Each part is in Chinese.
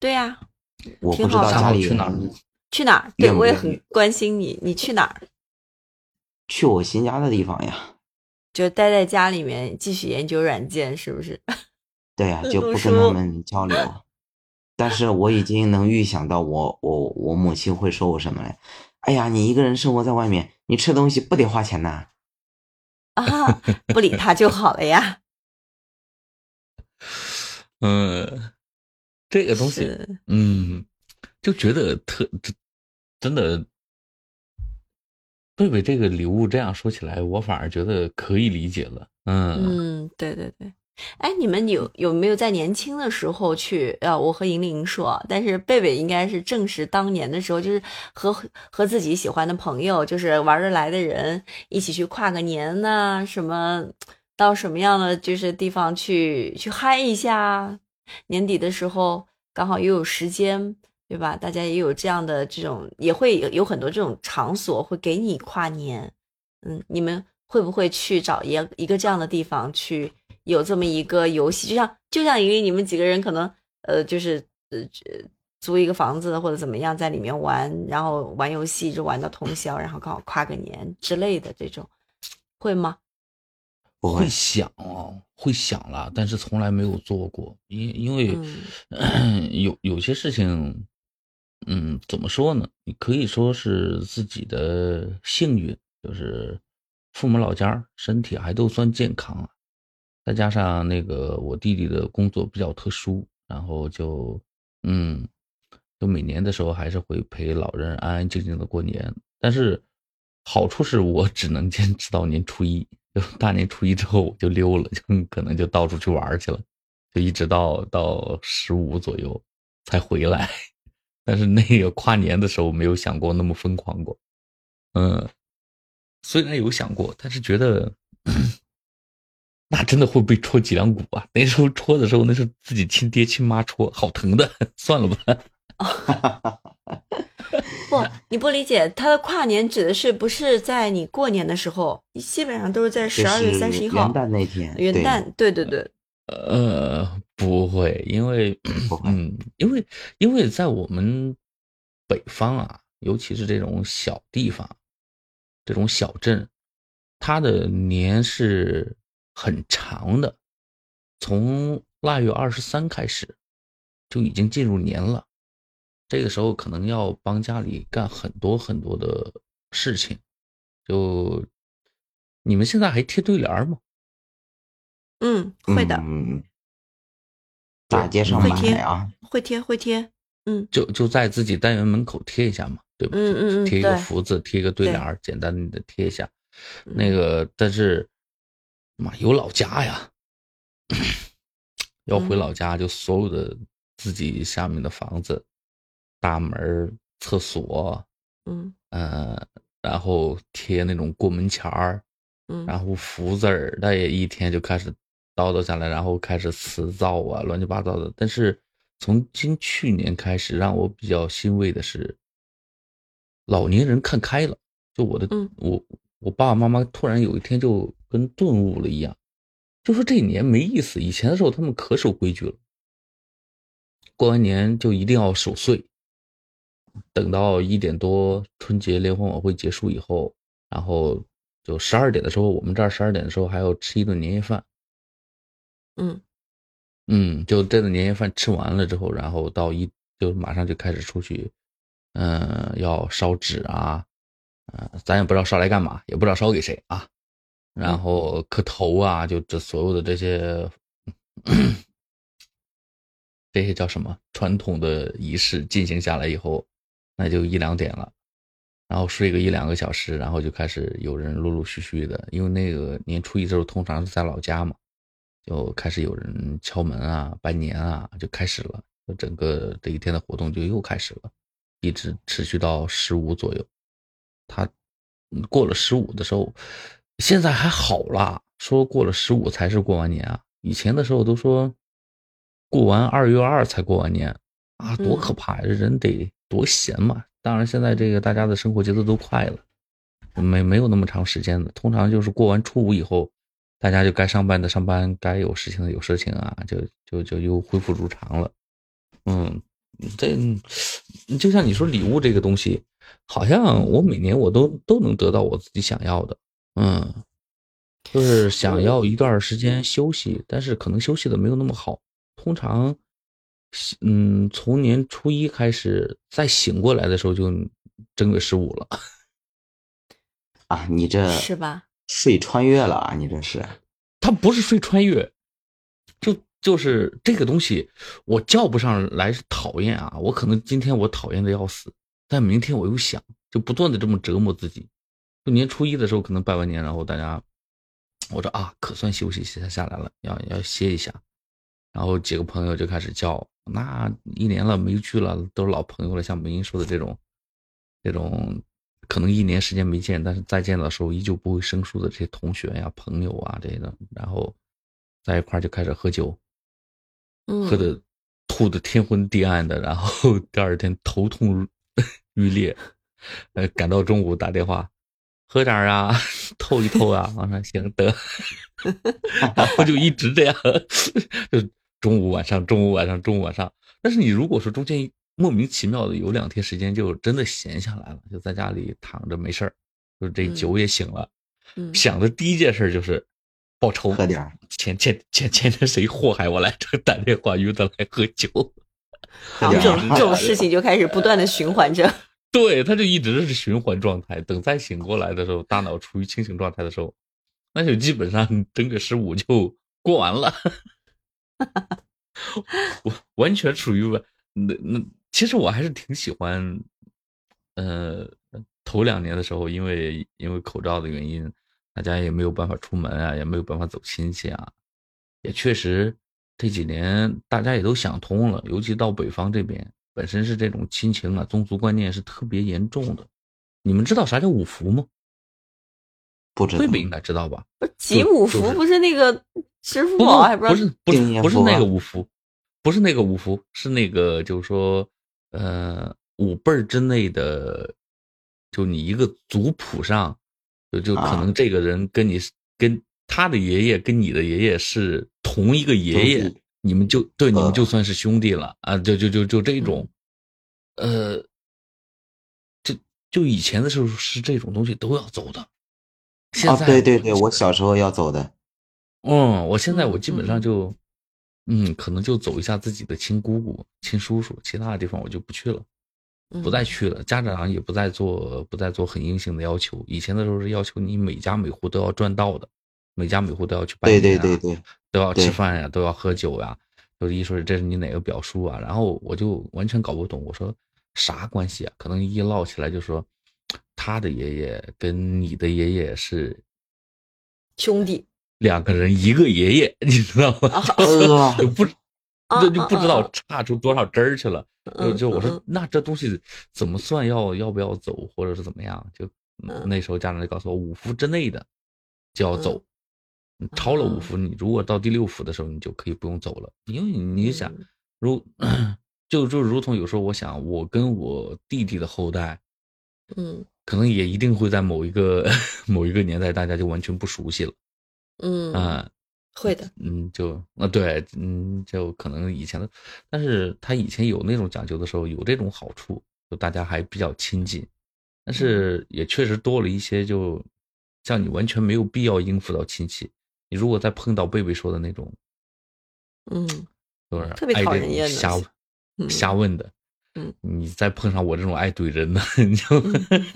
对呀、我不知道家里去哪儿去哪儿？对我也很关心你，你去哪儿？去我新家的地方呀。就待在家里面继续研究软件，是不是？对呀、就不跟他们交流。但是我已经能预想到我我我母亲会说我什么了。哎呀，你一个人生活在外面，你吃东西不得花钱呐？啊，不理他就好了呀。嗯，这个东西，嗯，就觉得特真真的，贝贝这个礼物这样说起来，我反而觉得可以理解了。嗯，嗯，对对对。哎，你们有有没有在年轻的时候去？呃，我和莹莹说，但是贝贝应该是正是当年的时候，就是和和自己喜欢的朋友，就是玩得来的人一起去跨个年呐、什么到什么样的就是地方去去嗨一下。年底的时候刚好又有时间，对吧？大家也有这样的这种，也会有有很多这种场所会给你跨年。嗯，你们会不会去找一一个这样的地方去有这么一个游戏？就像就像因为你们几个人可能呃就是呃租一个房子或者怎么样在里面玩，然后玩游戏就玩到通宵，然后刚好跨个年之类的这种，会吗？会不会，想哦，会想了，但是从来没有做过，因因为、嗯。有有些事情，嗯，怎么说呢？你可以说是自己的幸运，就是父母老家身体还都算健康啊，再加上那个我弟弟的工作比较特殊，然后就嗯，就每年的时候还是会陪老人安安静静的过年，但是好处是我只能坚持到年初一，就大年初一之后我就溜了，就可能就到处去玩去了，就一直到到十五左右才回来。但是那个跨年的时候没有想过那么疯狂过，嗯，虽然有想过，但是觉得那真的会被戳脊梁骨啊！那时候戳的时候，那是自己亲爹亲妈戳，好疼的，算了吧。不，你不理解，他的跨年指的是不是在你过年的时候，基本上都是在就十二月是三十一号元旦那天，元旦，对对对，呃，不会，因为 嗯，因为因为在我们北方啊，尤其是这种小地方，这种小镇，它的年是很长的，从腊月二十三开始就已经进入年了。这个时候可能要帮家里干很多很多的事情，就你们现在还贴对联儿吗？嗯，会的，嗯，大街上买会贴啊，会贴会贴，嗯。就就在自己单元门口贴一下嘛，对吧？嗯嗯嗯贴一个福字，贴一个对对联儿，简单的贴一下。嗯。那个，但是妈有老家呀，要回。嗯老家，就所有的自己下面的房子、大门儿、厕所，嗯呃，然后贴那种过门钱儿，嗯，然后福字儿，那也一天就开始叨叨下来，然后开始辞灶啊，乱七八糟的。但是从今去年开始，让我比较欣慰的是，老年人看开了。就我的，嗯我我爸爸妈妈突然有一天就跟顿悟了一样，就说这一年没意思。以前的时候他们可守规矩了，过完年就一定要守岁，等到一点多春节联欢晚会结束以后，然后就十二点的时候，我们这儿十二点的时候还要吃一顿年夜饭。嗯。嗯，就这顿年夜饭吃完了之后，然后到一就马上就开始出去，嗯、要烧纸啊，呃，咱也不知道烧来干嘛，也不知道烧给谁啊，然后磕头啊，就这所有的这些，这些叫什么传统的仪式进行下来以后，那就一两点了，然后睡个一两个小时，然后就开始有人陆陆续续的，因为那个年初一的时候通常是在老家嘛。就开始有人敲门啊、拜年啊，就开始了。就整个这一天的活动就又开始了，一直持续到十五左右。他过了十五的时候，现在还好啦，说过了十五才是过完年啊。以前的时候都说过完二月二才过完年啊，多可怕呀！这人得多闲嘛。当然，现在这个大家的生活节奏都快了，没没有那么长时间的，通常就是过完初五以后。大家就该上班的上班，该有事情的有事情啊，就就就又恢复如常了。嗯，这就像你说礼物这个东西，好像我每年我都都能得到我自己想要的，嗯，就是想要一段时间休息，但是可能休息的没有那么好。通常，嗯，从年初一开始，再醒过来的时候就正月十五了。啊，你这是吧？睡穿越了啊！你这是，他不是睡穿越，就就是这个东西，我叫不上来是讨厌啊。我可能今天我讨厌的要死，但明天我又想，就不断的这么折磨自己。就年初一的时候，可能拜完年，然后大家，我说啊，可算休息下下来了，要要歇一下。然后几个朋友就开始叫，那一年了没去了，都是老朋友了，像梅英说的这种，这种。可能一年时间没见，但是再见的时候依旧不会生疏的这些同学呀、朋友啊，这些的，然后在一块就开始喝酒，喝的吐的天昏地暗的，然后 第二天头痛欲裂，呃，赶到中午打电话喝点啊，透一透啊，我说行得，然后就一直这样，就中午晚上中午晚上中午晚上，但是你如果说中间。莫名其妙的有两天时间就真的闲下来了，就在家里躺着没事儿，就这酒也醒了，想的第一件事就是报仇，喝点前前前前天谁祸害我来着？打电话约他来喝酒，然后这种这种事情就开始不断的循环着。对，他就一直是循环状态。等再醒过来的时候，大脑处于清醒状态的时候，那就基本上正月十五就过完了，完完全属于那那。其实我还是挺喜欢，呃，头两年的时候，因为因为口罩的原因，大家也没有办法出门啊，也没有办法走亲戚啊，也确实这几年大家也都想通了，尤其到北方这边，本身是这种亲情啊、宗族观念是特别严重的。你们知道啥叫五福吗？不知道，贝贝应该知道吧？不，集五福不是那个支付宝还不是不是不是那个五福，不是那个五福，是那个就是说。呃，五辈儿之内的，就你一个族谱上，就就可能这个人跟你跟他的爷爷跟你的爷爷是同一个爷爷，你们就对你们就算是兄弟了啊！就就就就这种，呃，就就以前的时候是这种东西都要走的，现在对对对，我小时候要走的，嗯，我现在我基本上就。嗯，可能就走一下自己的亲姑姑、亲叔叔，其他的地方我就不去了，不再去了。家长也不再做，不再做很硬性的要求。以前的时候是要求你每家每户都要赚到的，每家每户都要去拜年，对对对对，都要吃饭呀，都要喝酒呀。都一说这是你哪个表叔啊？然后我就完全搞不懂，我说啥关系啊？可能一唠起来就说他的爷爷跟你的爷爷是兄弟。两个人一个爷爷，你知道吗？就不，就就不知道差出多少针儿去了。就就我说，那这东西怎么算要要不要走，或者是怎么样？就那时候家长就告诉我，五福之内的就要走，超了五福，你如果到第六福的时候，你就可以不用走了。因为你想，如 就就如同有时候我想，我跟我弟弟的后代，嗯，可能也一定会在某一个 某一个年代，大家就完全不熟悉了。嗯。啊，会的，嗯，就啊，对，嗯，就可能以前的，但是他以前有那种讲究的时候，有这种好处，就大家还比较亲近，但是也确实多了一些，就像你完全没有必要应付到亲戚，你如果再碰到贝贝说的那种，嗯，就是特别讨人厌的，瞎瞎问的，嗯，你再碰上我这种爱怼人的，你就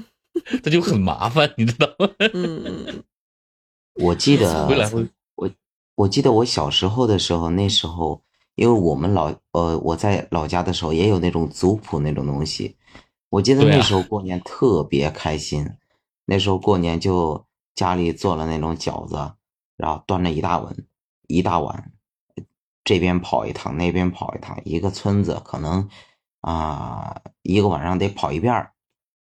这就很麻烦，你知道吗？嗯嗯。我记得我我记得我小时候的时候，那时候因为我们老呃我在老家的时候也有那种族谱那种东西，我记得那时候过年特别开心，那时候过年就家里做了那种饺子，然后端着一大碗一大碗，这边跑一趟那边跑一趟，一个村子可能啊一个晚上得跑一遍儿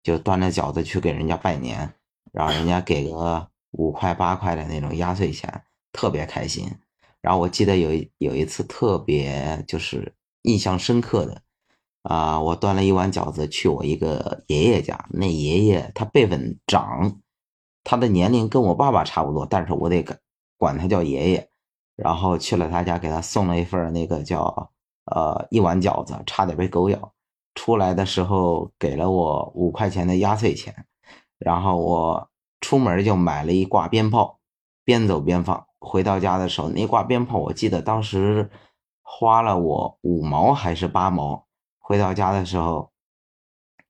就端着饺子去给人家拜年，然后人家给个。五块八块的那种压岁钱，特别开心。然后我记得有一有一次特别就是印象深刻的，啊，我端了一碗饺子去我一个爷爷家，那爷爷他辈分长，他的年龄跟我爸爸差不多，但是我得管他叫爷爷。然后去了他家，给他送了一份那个叫呃，一碗饺子，差点被狗咬。出来的时候给了我五块钱的压岁钱，然后我出门就买了一挂鞭炮，边走边放。回到家的时候，那挂鞭炮我记得当时花了我五毛还是八毛。回到家的时候，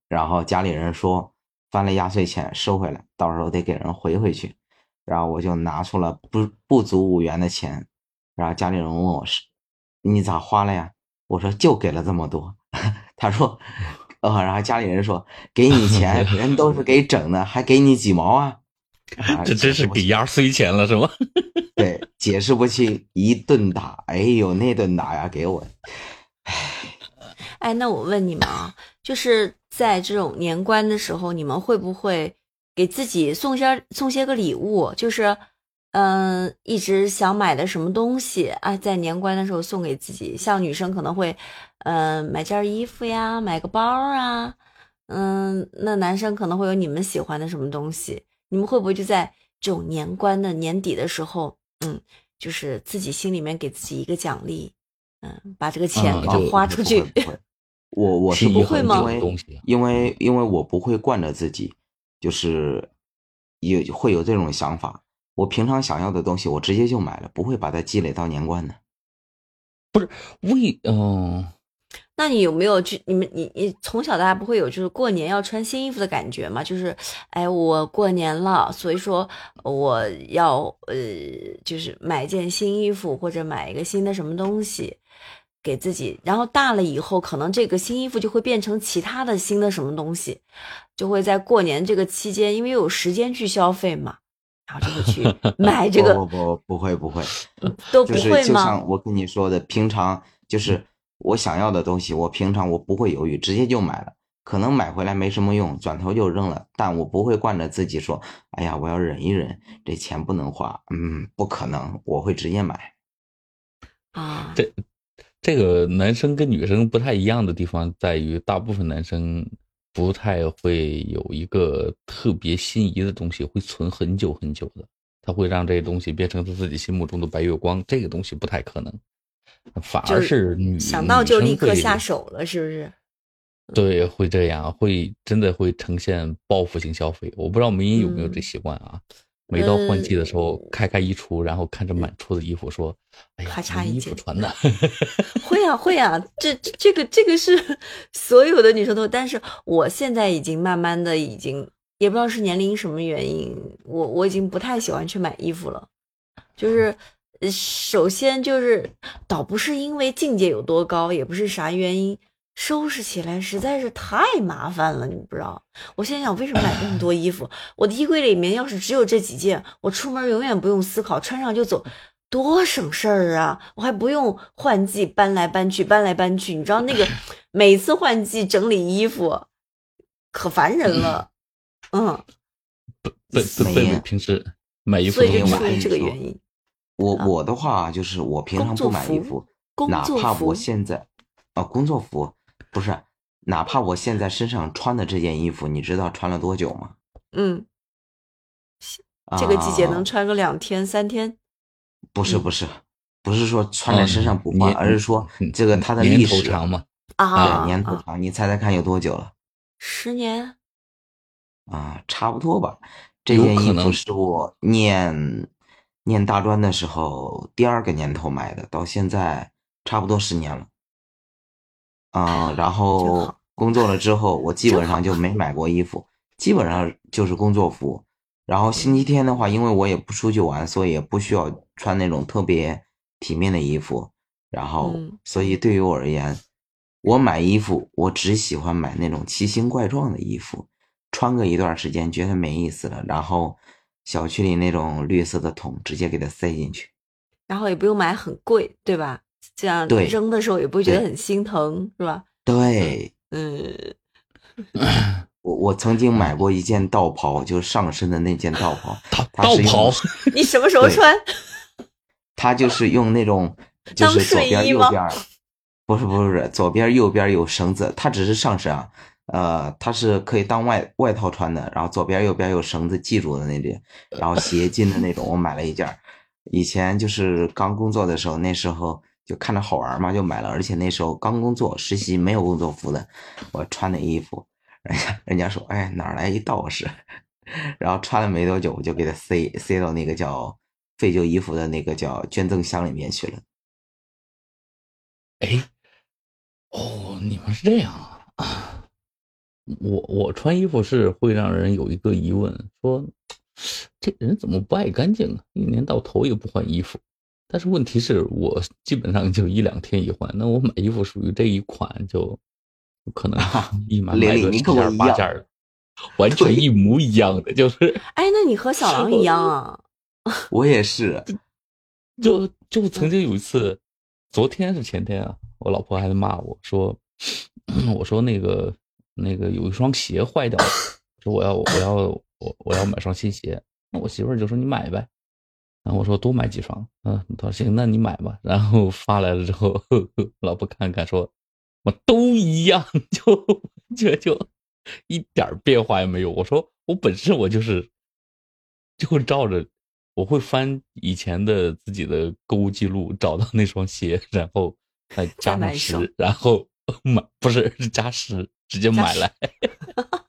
然后家里人说翻了压岁钱收回来，到时候得给人回回去。然后我就拿出了不不足五元的钱，然后家里人问我是，你咋花了呀？我说就给了这么多。他说，呃，然后家里人说给你钱，人都是给整的，还给你几毛啊？这真是给压岁钱了是吗？对，解释不清，一顿打，哎呦那顿打呀，给我，唉，哎，那我问你们啊，就是在这种年关的时候，你们会不会给自己送些送些个礼物？就是。嗯，一直想买的什么东西啊，在年关的时候送给自己。像女生可能会，嗯，买件衣服呀，买个包啊。嗯，那男生可能会有你们喜欢的什么东西？你们会不会就在这种年关的年底的时候，嗯，就是自己心里面给自己一个奖励，嗯，把这个钱给它花出去？我我是不会吗？因为因为因为我不会惯着自己，就是有会有这种想法。我平常想要的东西，我直接就买了，不会把它积累到年关的。不是为嗯，那你有没有就你们你你从小到大不会有就是过年要穿新衣服的感觉吗？就是哎，我过年了，所以说我要呃，就是买件新衣服或者买一个新的什么东西给自己。然后大了以后，可能这个新衣服就会变成其他的新的什么东西，就会在过年这个期间，因为有时间去消费嘛。然后就会去 买这个，不不不不会不会，都不会吗？就像我跟你说的，平常就是我想要的东西，我平常我不会犹豫，直接就买了。可能买回来没什么用，转头就扔了。但我不会惯着自己说：“哎呀，我要忍一忍，这钱不能花。”嗯，不可能，我会直接买。啊，这这个男生跟女生不太一样的地方在于，大部分男生。不太会有一个特别心仪的东西会存很久很久的，他会让这些东西变成他自己心目中的白月光，这个东西不太可能，反而是女想到就立刻下手了，是不是？对，会这样，会真的会呈现报复性消费。我不知道梅姨有没有这习惯啊？每到换季的时候，开开衣橱，然后看着满橱的衣服，说：“哎呀，差衣服穿的。”会啊，会啊，这这个这个是所有的女生都。但是我现在已经慢慢的，已经也不知道是年龄什么原因，我我已经不太喜欢去买衣服了。就是首先就是倒不是因为境界有多高，也不是啥原因。收拾起来实在是太麻烦了，你不知道。我现在想，为什么买那么多衣服？我的衣柜里面要是只有这几件，我出门永远不用思考，穿上就走，多省事儿啊！我还不用换季，搬来搬去，搬来搬去。你知道那个每次换季整理衣服，可烦人了。嗯，贝贝贝平时买衣服，所以就出于这个原因。我我的话就是，我平常不买衣服，哪怕我现在啊，工作服。不是，哪怕我现在身上穿的这件衣服，你知道穿了多久吗？嗯，这个季节能穿个两天三天。不是不是，不是说穿在身上不换，而是说这个它的历史长嘛。啊，年头长，你猜猜看有多久了？十年。啊，差不多吧。这件衣服是我念念大专的时候第二个年头买的，到现在差不多十年了。嗯，然后工作了之后，我基本上就没买过衣服，基本上就是工作服。然后星期天的话，因为我也不出去玩，所以也不需要穿那种特别体面的衣服。然后，所以对于我而言，我买衣服，我只喜欢买那种奇形怪状的衣服，穿个一段时间觉得没意思了，然后小区里那种绿色的桶直接给它塞进去，然后也不用买很贵，对吧？这样扔的时候也不会觉得很心疼，是吧？对，嗯，我我曾经买过一件道袍，就是上身的那件道袍。道袍，你什么时候穿？它就是用那种，就是左边右边，不是不是左边右边有绳子，它只是上身啊，呃，它是可以当外外套穿的，然后左边右边有绳子系住的那种，然后斜襟的那种，我买了一件。以前就是刚工作的时候，那时候。就看着好玩嘛，就买了。而且那时候刚工作实习，没有工作服的，我穿的衣服，人家人家说，哎，哪来一道士？然后穿了没多久，我就给他塞塞到那个叫废旧衣服的那个叫捐赠箱里面去了。哎，哦，你们是这样啊？我我穿衣服是会让人有一个疑问，说这人怎么不爱干净啊？一年到头也不换衣服。但是问题是我基本上就一两天一换，那我买衣服属于这一款，就可能一买买个十件八件的完全一模一样的，就是。哎，那你和小狼一样啊？我也是，就就曾经有一次，昨天是前天啊，我老婆还在骂我说，我说那个那个有一双鞋坏掉了，说我要我要我我要买双新鞋，那我媳妇儿就说你买呗。然后我说多买几双，嗯，她说行，那你买吧。然后发来了之后，老婆看看说，我都一样，就就就一点变化也没有。我说我本身我就是，就照着，我会翻以前的自己的购物记录，找到那双鞋，然后再加上十，然后买不是加十直接买来。